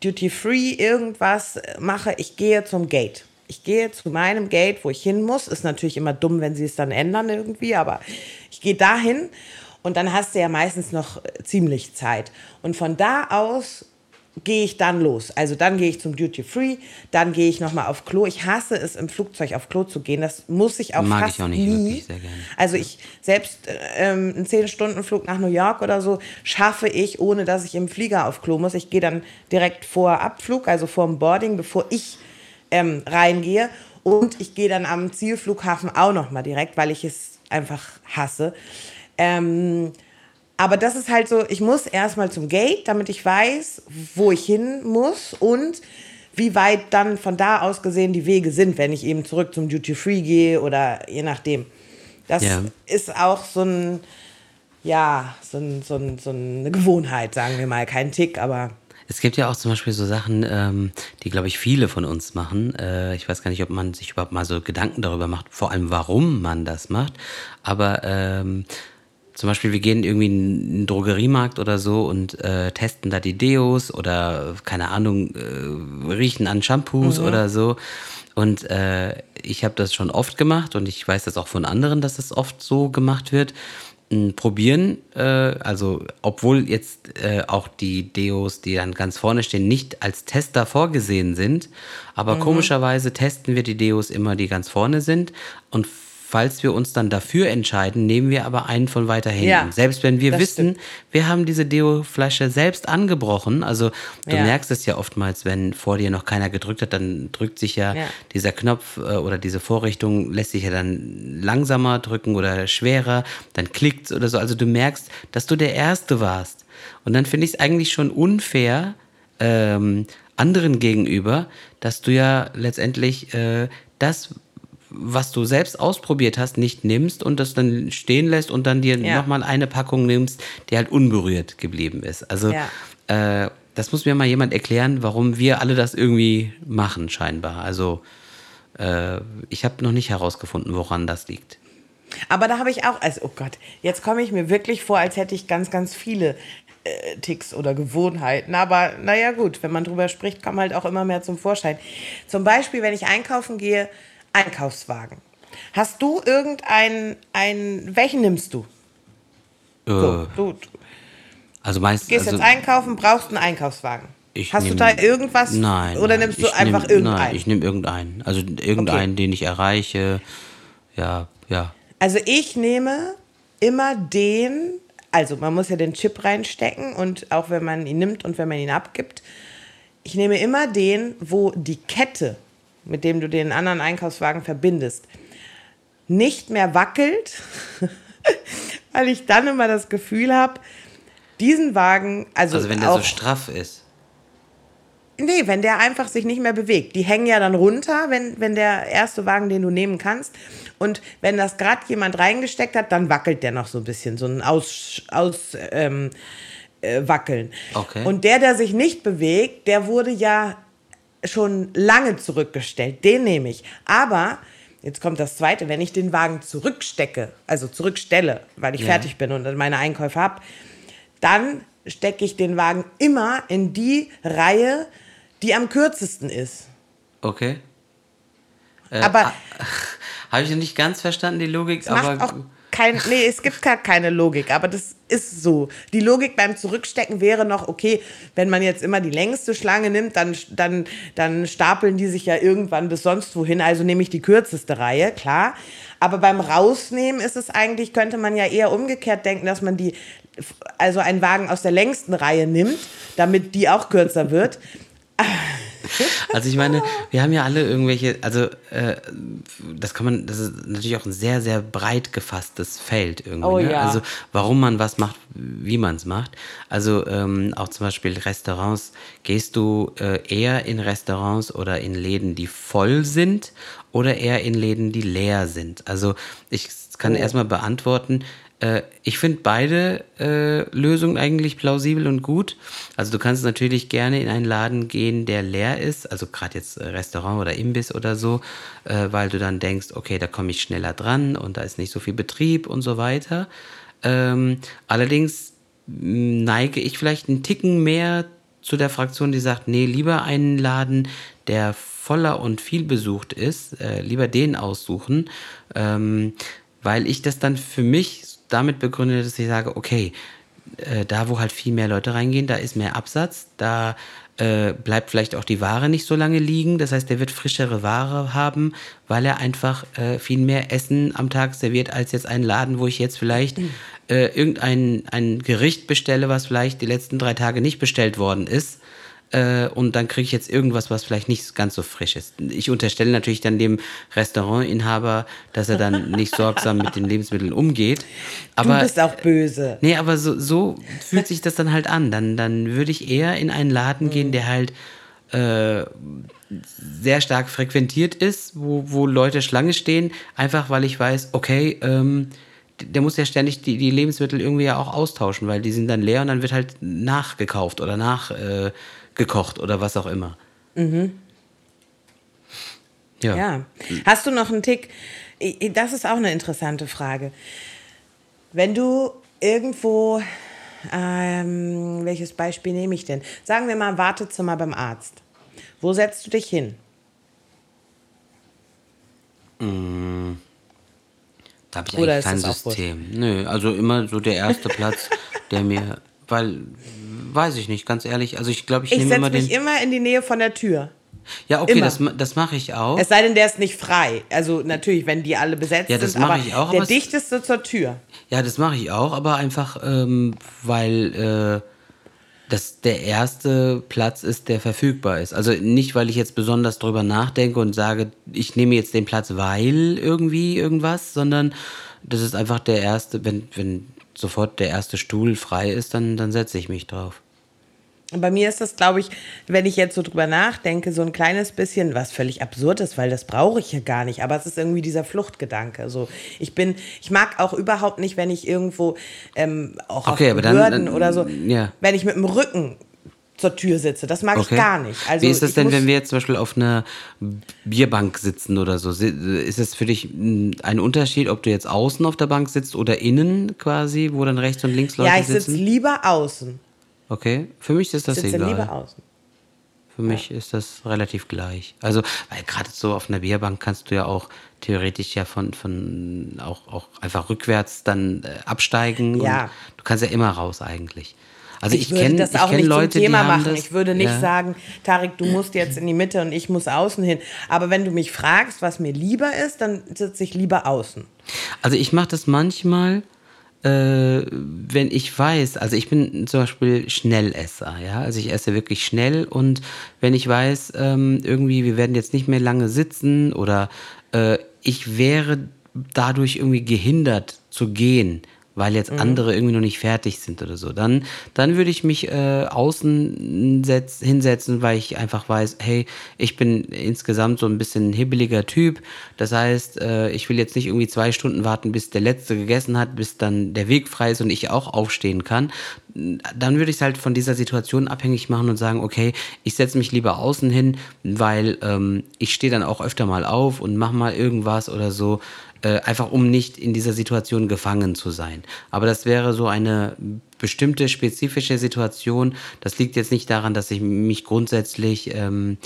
Duty-Free irgendwas mache, ich gehe zum Gate. Ich gehe zu meinem Gate, wo ich hin muss. Ist natürlich immer dumm, wenn sie es dann ändern irgendwie, aber ich gehe dahin und dann hast du ja meistens noch äh, ziemlich Zeit. Und von da aus gehe ich dann los. Also dann gehe ich zum Duty Free, dann gehe ich nochmal auf Klo. Ich hasse es, im Flugzeug auf Klo zu gehen. Das muss ich auch Mag fast ich auch nicht nie. wirklich sehr gerne. Also ich, selbst äh, ähm, einen 10-Stunden-Flug nach New York oder so, schaffe ich, ohne dass ich im Flieger auf Klo muss. Ich gehe dann direkt vor Abflug, also vor dem Boarding, bevor ich ähm, reingehe. Und ich gehe dann am Zielflughafen auch nochmal direkt, weil ich es einfach hasse. Ähm, Aber das ist halt so, ich muss erstmal zum Gate, damit ich weiß, wo ich hin muss und wie weit dann von da aus gesehen die Wege sind, wenn ich eben zurück zum Duty Free gehe oder je nachdem. Das Ja. ist auch so ein, ja, so, ein, so, ein, so eine Gewohnheit, sagen wir mal. Kein Tick, aber Es gibt ja auch zum Beispiel so Sachen, ähm, die, glaube ich, viele von uns machen. Äh, ich weiß gar nicht, ob man sich überhaupt mal so Gedanken darüber macht, vor allem warum man das macht. Aber ähm, zum Beispiel, wir gehen irgendwie in einen Drogeriemarkt oder so und äh, testen da die Deos oder, keine Ahnung, äh, riechen an Shampoos oder so. Und äh, ich habe das schon oft gemacht und ich weiß das auch von anderen, dass das oft so gemacht wird. m, Probieren, äh, also obwohl jetzt äh, auch die Deos, die dann ganz vorne stehen, nicht als Tester vorgesehen sind, aber komischerweise testen wir die Deos immer, die ganz vorne sind und falls wir uns dann dafür entscheiden, nehmen wir aber einen von weiter hinten. Ja, Selbst wenn wir wissen, wir haben diese Deo-Flasche selbst angebrochen. Also du Ja. merkst es ja oftmals, wenn vor dir noch keiner gedrückt hat, dann drückt sich ja, Ja. dieser Knopf äh, oder diese Vorrichtung lässt sich ja dann langsamer drücken oder schwerer, dann klickt oder so. Also du merkst, dass du der Erste warst. Und dann finde ich es eigentlich schon unfair ähm, anderen gegenüber, dass du ja letztendlich äh, das, was du selbst ausprobiert hast, nicht nimmst und das dann stehen lässt und dann dir Ja. nochmal eine Packung nimmst, die halt unberührt geblieben ist. Also Ja. äh, das muss mir mal jemand erklären, warum wir alle das irgendwie machen, scheinbar. Also äh, ich habe noch nicht herausgefunden, woran das liegt. Aber da habe ich auch, also oh Gott, jetzt komme ich mir wirklich vor, als hätte ich ganz, ganz viele äh, Ticks oder Gewohnheiten. Aber naja gut, wenn man drüber spricht, kommen halt auch immer mehr zum Vorschein. Zum Beispiel, wenn ich einkaufen gehe, Einkaufswagen. Hast du irgendeinen, ein, welchen nimmst du? So, Äh, du, du also meistens. gehst also, jetzt einkaufen, brauchst einen Einkaufswagen. Hast du nehm- da irgendwas? Nein. Oder nein, nimmst du einfach nehm, irgendeinen? Nein, ich nehme irgendeinen. Also irgendeinen, den ich erreiche. Ja, ja. Also ich nehme immer den, also man muss ja den Chip reinstecken und auch wenn man ihn nimmt und wenn man ihn abgibt, ich nehme immer den, wo die Kette, mit dem du den anderen Einkaufswagen verbindest, nicht mehr wackelt, [laughs] weil ich dann immer das Gefühl habe, diesen Wagen, also, Also wenn der auch, so straff ist. Nee, wenn der einfach sich nicht mehr bewegt. Die hängen ja dann runter, wenn, wenn der erste Wagen, den du nehmen kannst. Und wenn das gerade jemand reingesteckt hat, dann wackelt der noch so ein bisschen, so ein Aus, aus ähm, äh, Wackeln. Okay. Und der, der sich nicht bewegt, der wurde ja schon lange zurückgestellt. Den nehme ich. Aber, jetzt kommt das Zweite, wenn ich den Wagen zurückstecke, also zurückstelle, weil ich Ja. fertig bin und meine Einkäufe habe, dann stecke ich den Wagen immer in die Reihe, die am kürzesten ist. Okay. Äh, Aber [laughs] Habe ich nicht ganz verstanden, die Logik, aber. macht auch kein, nee, es gibt gar keine Logik, aber das ist so. Die Logik beim Zurückstecken wäre noch, okay, wenn man jetzt immer die längste Schlange nimmt, dann, dann, dann stapeln die sich ja irgendwann bis sonst wohin, also nehme ich die kürzeste Reihe, klar. Aber beim Rausnehmen ist es eigentlich, könnte man ja eher umgekehrt denken, dass man die, also einen Wagen aus der längsten Reihe nimmt, damit die auch kürzer wird. [laughs] Also ich meine, wir haben ja alle irgendwelche, also äh, das kann man, das ist natürlich auch ein sehr, sehr breit gefasstes Feld irgendwie. Oh ne? ja. Also warum man was macht, wie man es macht. Also ähm, auch zum Beispiel Restaurants, gehst du äh, eher in Restaurants oder in Läden, die voll sind oder eher in Läden, die leer sind? Also ich kann Oh. erstmal beantworten, äh, ich finde beide äh, Lösungen eigentlich plausibel und gut. Also du kannst natürlich gerne in einen Laden gehen, der leer ist, also gerade jetzt äh, Restaurant oder Imbiss oder so, äh, weil du dann denkst, okay, da komme ich schneller dran und da ist nicht so viel Betrieb und so weiter. Ähm, allerdings mh, neige ich vielleicht einen Ticken mehr zu der Fraktion, die sagt, nee, lieber einen Laden, der voller und viel besucht ist, äh, lieber den aussuchen, ähm, weil ich das dann für mich damit begründe, dass ich sage, okay, äh, da wo halt viel mehr Leute reingehen, da ist mehr Absatz, da äh, bleibt vielleicht auch die Ware nicht so lange liegen. Das heißt, der wird frischere Ware haben, weil er einfach äh, viel mehr Essen am Tag serviert als jetzt ein Laden, wo ich jetzt vielleicht äh, irgendein ein Gericht bestelle, was vielleicht die letzten drei Tage nicht bestellt worden ist. Äh, und dann kriege ich jetzt irgendwas, was vielleicht nicht ganz so frisch ist. Ich unterstelle natürlich dann dem Restaurantinhaber, dass er dann nicht sorgsam mit den Lebensmitteln umgeht. Aber, du bist auch böse. Nee, aber so, so fühlt sich das dann halt an. Dann, dann würde ich eher in einen Laden gehen, der halt äh, sehr stark frequentiert ist, wo, wo Leute Schlange stehen, einfach weil ich weiß, okay, ähm, der muss ja ständig die, die Lebensmittel irgendwie ja auch austauschen, weil die sind dann leer und dann wird halt nachgekauft oder nachgekocht äh, oder was auch immer. Mhm. Ja. ja. Hast du noch einen Tick? Das ist auch eine interessante Frage. Wenn du irgendwo, ähm, welches Beispiel nehme ich denn? Sagen wir mal Wartezimmer beim Arzt. Wo setzt du dich hin? Mm. Da habe ich Oder eigentlich kein System. Nö, also immer so der erste Platz, [laughs] der mir, weil, weiß ich nicht, ganz ehrlich. Also ich glaube, ich, ich nehme immer den. Ich setze mich immer in die Nähe von der Tür. Ja, okay, immer. das, das mache ich auch. Es sei denn, der ist nicht frei. Also natürlich, wenn die alle besetzt ja, das sind, aber ich auch, der aber dichteste zur Tür. Ja, das mache ich auch, aber einfach, ähm, weil äh, das der erste Platz ist, der verfügbar ist. Also nicht, weil ich jetzt besonders drüber nachdenke und sage, ich nehme jetzt den Platz, weil irgendwie irgendwas, sondern das ist einfach der erste, wenn, wenn sofort der erste Stuhl frei ist, dann, dann setze ich mich drauf. Bei mir ist das, glaube ich, wenn ich jetzt so drüber nachdenke, so ein kleines bisschen, was völlig absurd ist, weil das brauche ich ja gar nicht. Aber es ist irgendwie dieser Fluchtgedanke. So, ich bin, ich mag auch überhaupt nicht, wenn ich irgendwo ähm, auch okay, auf Behörden oder so, ja. wenn ich mit dem Rücken zur Tür sitze. Das mag okay. ich gar nicht. Also Wie ist das denn, wenn wir jetzt zum Beispiel auf einer Bierbank sitzen oder so? Ist es für dich hm, ein Unterschied, ob du jetzt außen auf der Bank sitzt oder innen quasi, wo dann rechts und links Leute sitzen? Ja, ich sitze lieber außen. Okay, für mich ist das ich egal. lieber außen. Für mich ist das relativ gleich. Also, weil gerade so auf einer Bierbank kannst du ja auch theoretisch ja von, von auch, auch einfach rückwärts dann äh, absteigen. Ja. du kannst ja immer raus eigentlich. Also ich, ich kenne das auch nicht Leute, zum Thema machen. Das, ich würde nicht ja. sagen, Tarik, du musst jetzt in die Mitte und ich muss außen hin. Aber wenn du mich fragst, was mir lieber ist, dann sitze ich lieber außen. Also ich mache das manchmal, äh, wenn ich weiß, also ich bin zum Beispiel Schnellesser, ja, also ich esse wirklich schnell und wenn ich weiß, ähm, irgendwie, wir werden jetzt nicht mehr lange sitzen oder äh, ich wäre dadurch irgendwie gehindert zu gehen, weil jetzt mhm. andere irgendwie noch nicht fertig sind oder so. Dann, dann würde ich mich äh, außen setz, hinsetzen, weil ich einfach weiß, hey, ich bin insgesamt so ein bisschen ein hibbeliger Typ. Das heißt, äh, ich will jetzt nicht irgendwie zwei Stunden warten, bis der Letzte gegessen hat, bis dann der Weg frei ist und ich auch aufstehen kann. Dann würde ich es halt von dieser Situation abhängig machen und sagen, okay, ich setze mich lieber außen hin, weil ähm, ich stehe dann auch öfter mal auf und mache mal irgendwas oder so. Äh, einfach um nicht in dieser Situation gefangen zu sein. Aber das wäre so eine bestimmte spezifische Situation. Das liegt jetzt nicht daran, dass ich mich grundsätzlich ähm,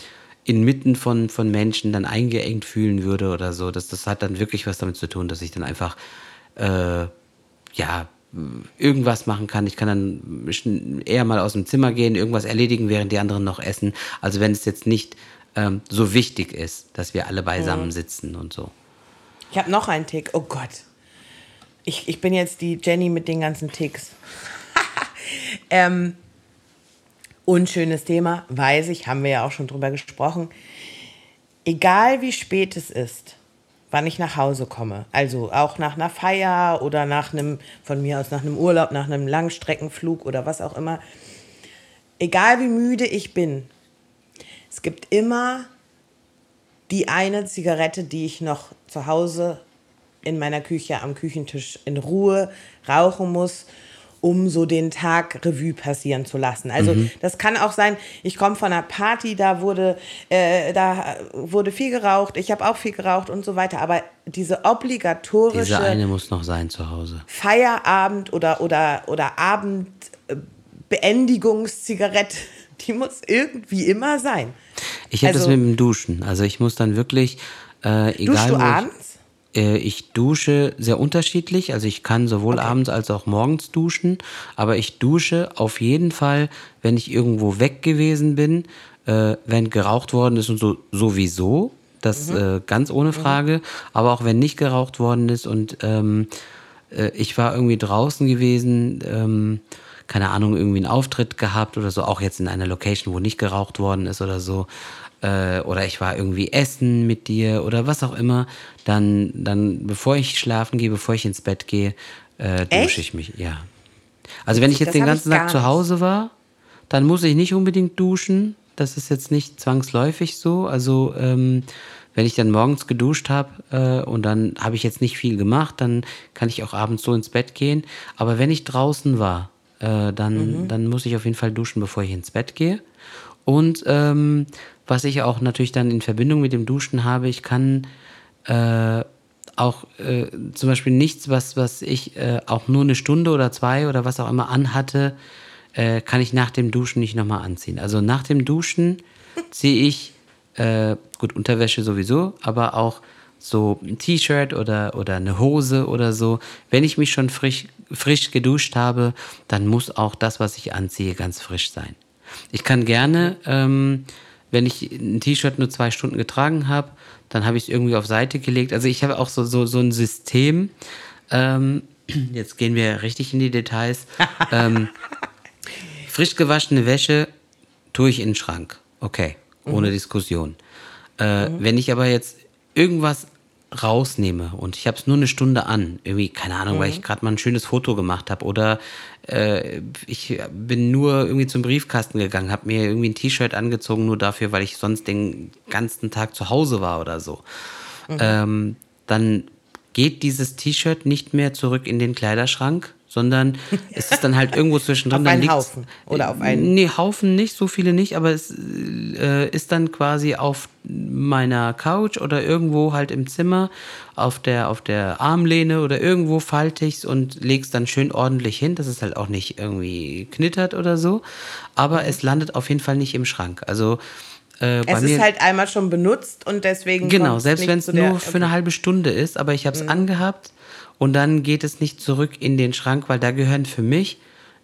inmitten von, von Menschen dann eingeengt fühlen würde oder so. Das, das hat dann wirklich was damit zu tun, dass ich dann einfach, äh, ja, irgendwas machen kann. Ich kann dann eher mal aus dem Zimmer gehen, irgendwas erledigen, während die anderen noch essen. Also wenn es jetzt nicht ähm, so wichtig ist, dass wir alle beisammen sitzen und so. Ich habe noch einen Tick. Oh Gott. Ich, ich bin jetzt die Jenny mit den ganzen Ticks. [laughs] ähm, unschönes Thema, weiß ich, haben wir ja auch schon drüber gesprochen. Egal wie spät es ist, wann ich nach Hause komme, also auch nach einer Feier oder nach einem, von mir aus nach einem Urlaub, nach einem Langstreckenflug oder was auch immer, egal wie müde ich bin, es gibt immer die eine Zigarette, die ich noch zu Hause in meiner Küche am Küchentisch in Ruhe rauchen muss, um so den Tag Revue passieren zu lassen. Also mhm. das kann auch sein, ich komme von einer Party, da wurde, äh, da wurde viel geraucht, ich habe auch viel geraucht und so weiter. Aber diese obligatorische diese eine muss noch sein zu Hause Feierabend oder oder oder Abendbeendigungszigarette, die muss irgendwie immer sein. Ich habe also, das mit dem Duschen. Also ich muss dann wirklich, äh, egal. Duschst du abends? Ich, äh, ich dusche sehr unterschiedlich. Also ich kann sowohl okay. abends als auch morgens duschen. Aber ich dusche auf jeden Fall, wenn ich irgendwo weg gewesen bin, äh, wenn geraucht worden ist und so sowieso. Das mhm. äh, ganz ohne mhm. Frage. Mhm. Aber auch wenn nicht geraucht worden ist und ähm, äh, ich war irgendwie draußen gewesen. Ähm, keine Ahnung, irgendwie einen Auftritt gehabt oder so, auch jetzt in einer Location, wo nicht geraucht worden ist oder so, äh, oder ich war irgendwie essen mit dir oder was auch immer, dann, dann bevor ich schlafen gehe, bevor ich ins Bett gehe, äh, dusche ich mich, ja. Also wenn ich jetzt Das den ganzen Tag zu. Hause war, dann muss ich nicht unbedingt duschen. Das ist jetzt nicht zwangsläufig so. Also ähm, wenn ich dann morgens geduscht habe äh, und dann habe ich jetzt nicht viel gemacht, dann kann ich auch abends so ins Bett gehen. Aber wenn ich draußen war, äh, dann, dann muss ich auf jeden Fall duschen, bevor ich ins Bett gehe. Und ähm, was ich auch natürlich dann in Verbindung mit dem Duschen habe, ich kann äh, auch äh, zum Beispiel nichts, was, was ich äh, auch nur eine Stunde oder zwei oder was auch immer anhatte, äh, kann ich nach dem Duschen nicht nochmal anziehen. Also nach dem Duschen [laughs] ziehe ich, äh, gut, Unterwäsche sowieso, aber auch so ein T-Shirt oder, oder eine Hose oder so. Wenn ich mich schon frisch, frisch geduscht habe, dann muss auch das, was ich anziehe, ganz frisch sein. Ich kann gerne, ähm, wenn ich ein T-Shirt nur zwei Stunden getragen habe, dann habe ich es irgendwie auf Seite gelegt. Also ich habe auch so, so, so ein System. Ähm, [clears throat] jetzt gehen wir richtig in die Details. [laughs] ähm, frisch gewaschene Wäsche tue ich in den Schrank. Okay, ohne Diskussion. Äh, Wenn ich aber jetzt irgendwas rausnehme. Und ich habe es nur eine Stunde an, irgendwie, keine Ahnung, weil ich gerade mal ein schönes Foto gemacht habe oder äh, ich bin nur irgendwie zum Briefkasten gegangen, habe mir irgendwie ein T-Shirt angezogen, nur dafür, weil ich sonst den ganzen Tag zu Hause war oder so. Ähm, dann geht dieses T-Shirt nicht mehr zurück in den Kleiderschrank, sondern [laughs] es ist dann halt irgendwo zwischendrin. Auf einen Haufen oder auf einen- Nee, Haufen nicht, so viele nicht, aber es äh, ist dann quasi auf meiner Couch oder irgendwo halt im Zimmer, auf der, auf der Armlehne oder irgendwo falte ich's und leg's dann schön ordentlich hin, dass es halt auch nicht irgendwie knittert oder so. Aber es landet auf jeden Fall nicht im Schrank. Also äh, Es ist halt einmal schon benutzt und deswegen. Genau, selbst wenn es nur für eine halbe Stunde ist, aber ich habe es angehabt und dann geht es nicht zurück in den Schrank, weil da gehören für mich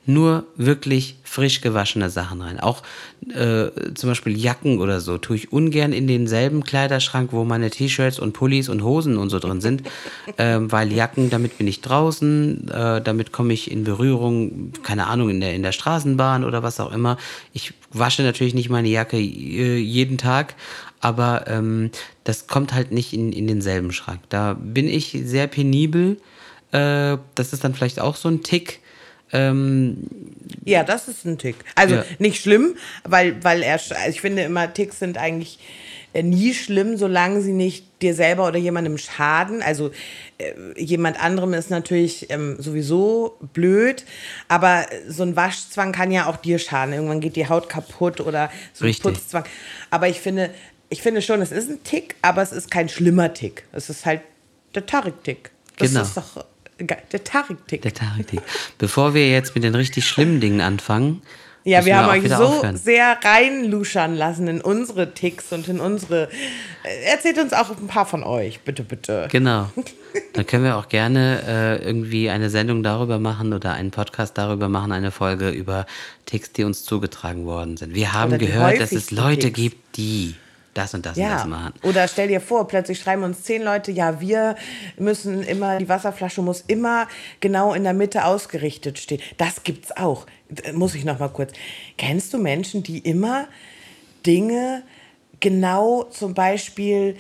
nur wirklich frisch gewaschene Sachen rein. Auch äh, zum Beispiel Jacken oder so tue ich ungern in denselben Kleiderschrank, wo meine T-Shirts und Pullis und Hosen und so drin sind, [laughs] ähm, weil Jacken, damit bin ich draußen, äh, damit komme ich in Berührung, keine Ahnung, in der, in der Straßenbahn oder was auch immer. Ich wasche natürlich nicht meine Jacke äh, jeden Tag, aber ähm, das kommt halt nicht in, in denselben Schrank. Da bin ich sehr penibel. Äh, das ist dann vielleicht auch so ein Tick. Ähm, Ja, das ist ein Tick. Also Ja. nicht schlimm, weil, weil er, also ich finde immer, Ticks sind eigentlich äh, nie schlimm, solange sie nicht dir selber oder jemandem schaden. Also äh, jemand anderem ist natürlich ähm, sowieso blöd, aber so ein Waschzwang kann ja auch dir schaden. Irgendwann geht die Haut kaputt oder so ein. Putzzwang. Aber ich finde, ich finde schon, es ist ein Tick, aber es ist kein schlimmer Tick. Es ist halt der Tarik-Tick. Das Genau. ist doch der Tarik-Tick. der Tarek. Bevor wir jetzt mit den richtig schlimmen Dingen anfangen, Ja, wir haben euch so aufhören. sehr reinluschern lassen in unsere Ticks und in unsere. Äh, Erzählt uns auch ein paar von euch, bitte, bitte. Genau. [laughs] Dann können wir auch gerne äh, irgendwie eine Sendung darüber machen oder einen Podcast darüber machen, eine Folge über Ticks, die uns zugetragen worden sind. Wir haben gehört, dass es Leute Ticks. gibt, die das und das und das Ja, machen. oder stell dir vor, plötzlich schreiben uns zehn Leute, ja, wir müssen immer, die Wasserflasche muss immer genau in der Mitte ausgerichtet stehen. Das gibt's auch. Muss ich noch mal kurz. Kennst du Menschen, die immer Dinge genau zum Beispiel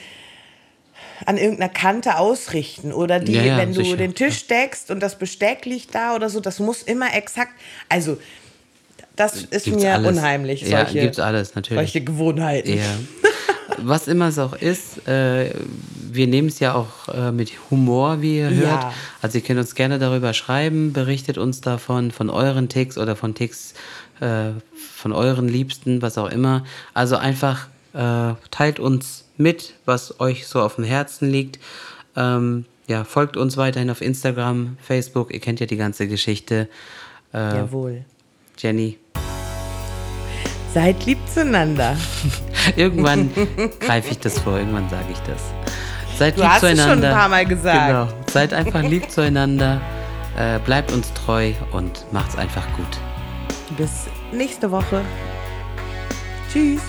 an irgendeiner Kante ausrichten oder die, Ja, ja, wenn du sicher. den Tisch deckst und das Besteck liegt da oder so, das muss immer exakt, also das ist Gibt's mir alles. unheimlich, Ja, solche, gibt's alles, natürlich. solche Gewohnheiten. Ja. [laughs] Was immer es auch ist, äh, wir nehmen es ja auch äh, mit Humor, wie ihr hört. Ja. Also ihr könnt uns gerne darüber schreiben, berichtet uns davon, von euren Ticks oder von Ticks äh, von euren Liebsten, was auch immer. Also einfach äh, teilt uns mit, was euch so auf dem Herzen liegt. Ähm, ja, folgt uns weiterhin auf Instagram, Facebook, ihr kennt ja die ganze Geschichte. Äh, Jawohl. Jenny, Seid lieb zueinander. [laughs] Irgendwann greife ich das vor, irgendwann sage ich das. Seid Du lieb hast es schon zueinander. ein paar Mal gesagt. Genau. Seid einfach lieb zueinander. Äh, bleibt uns treu und macht's einfach gut. Bis nächste Woche. Tschüss.